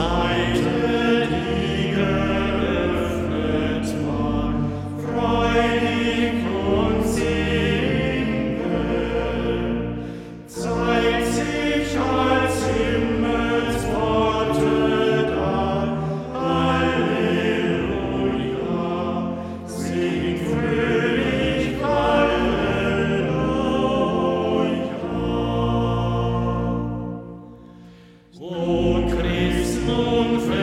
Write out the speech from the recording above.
desire. Nun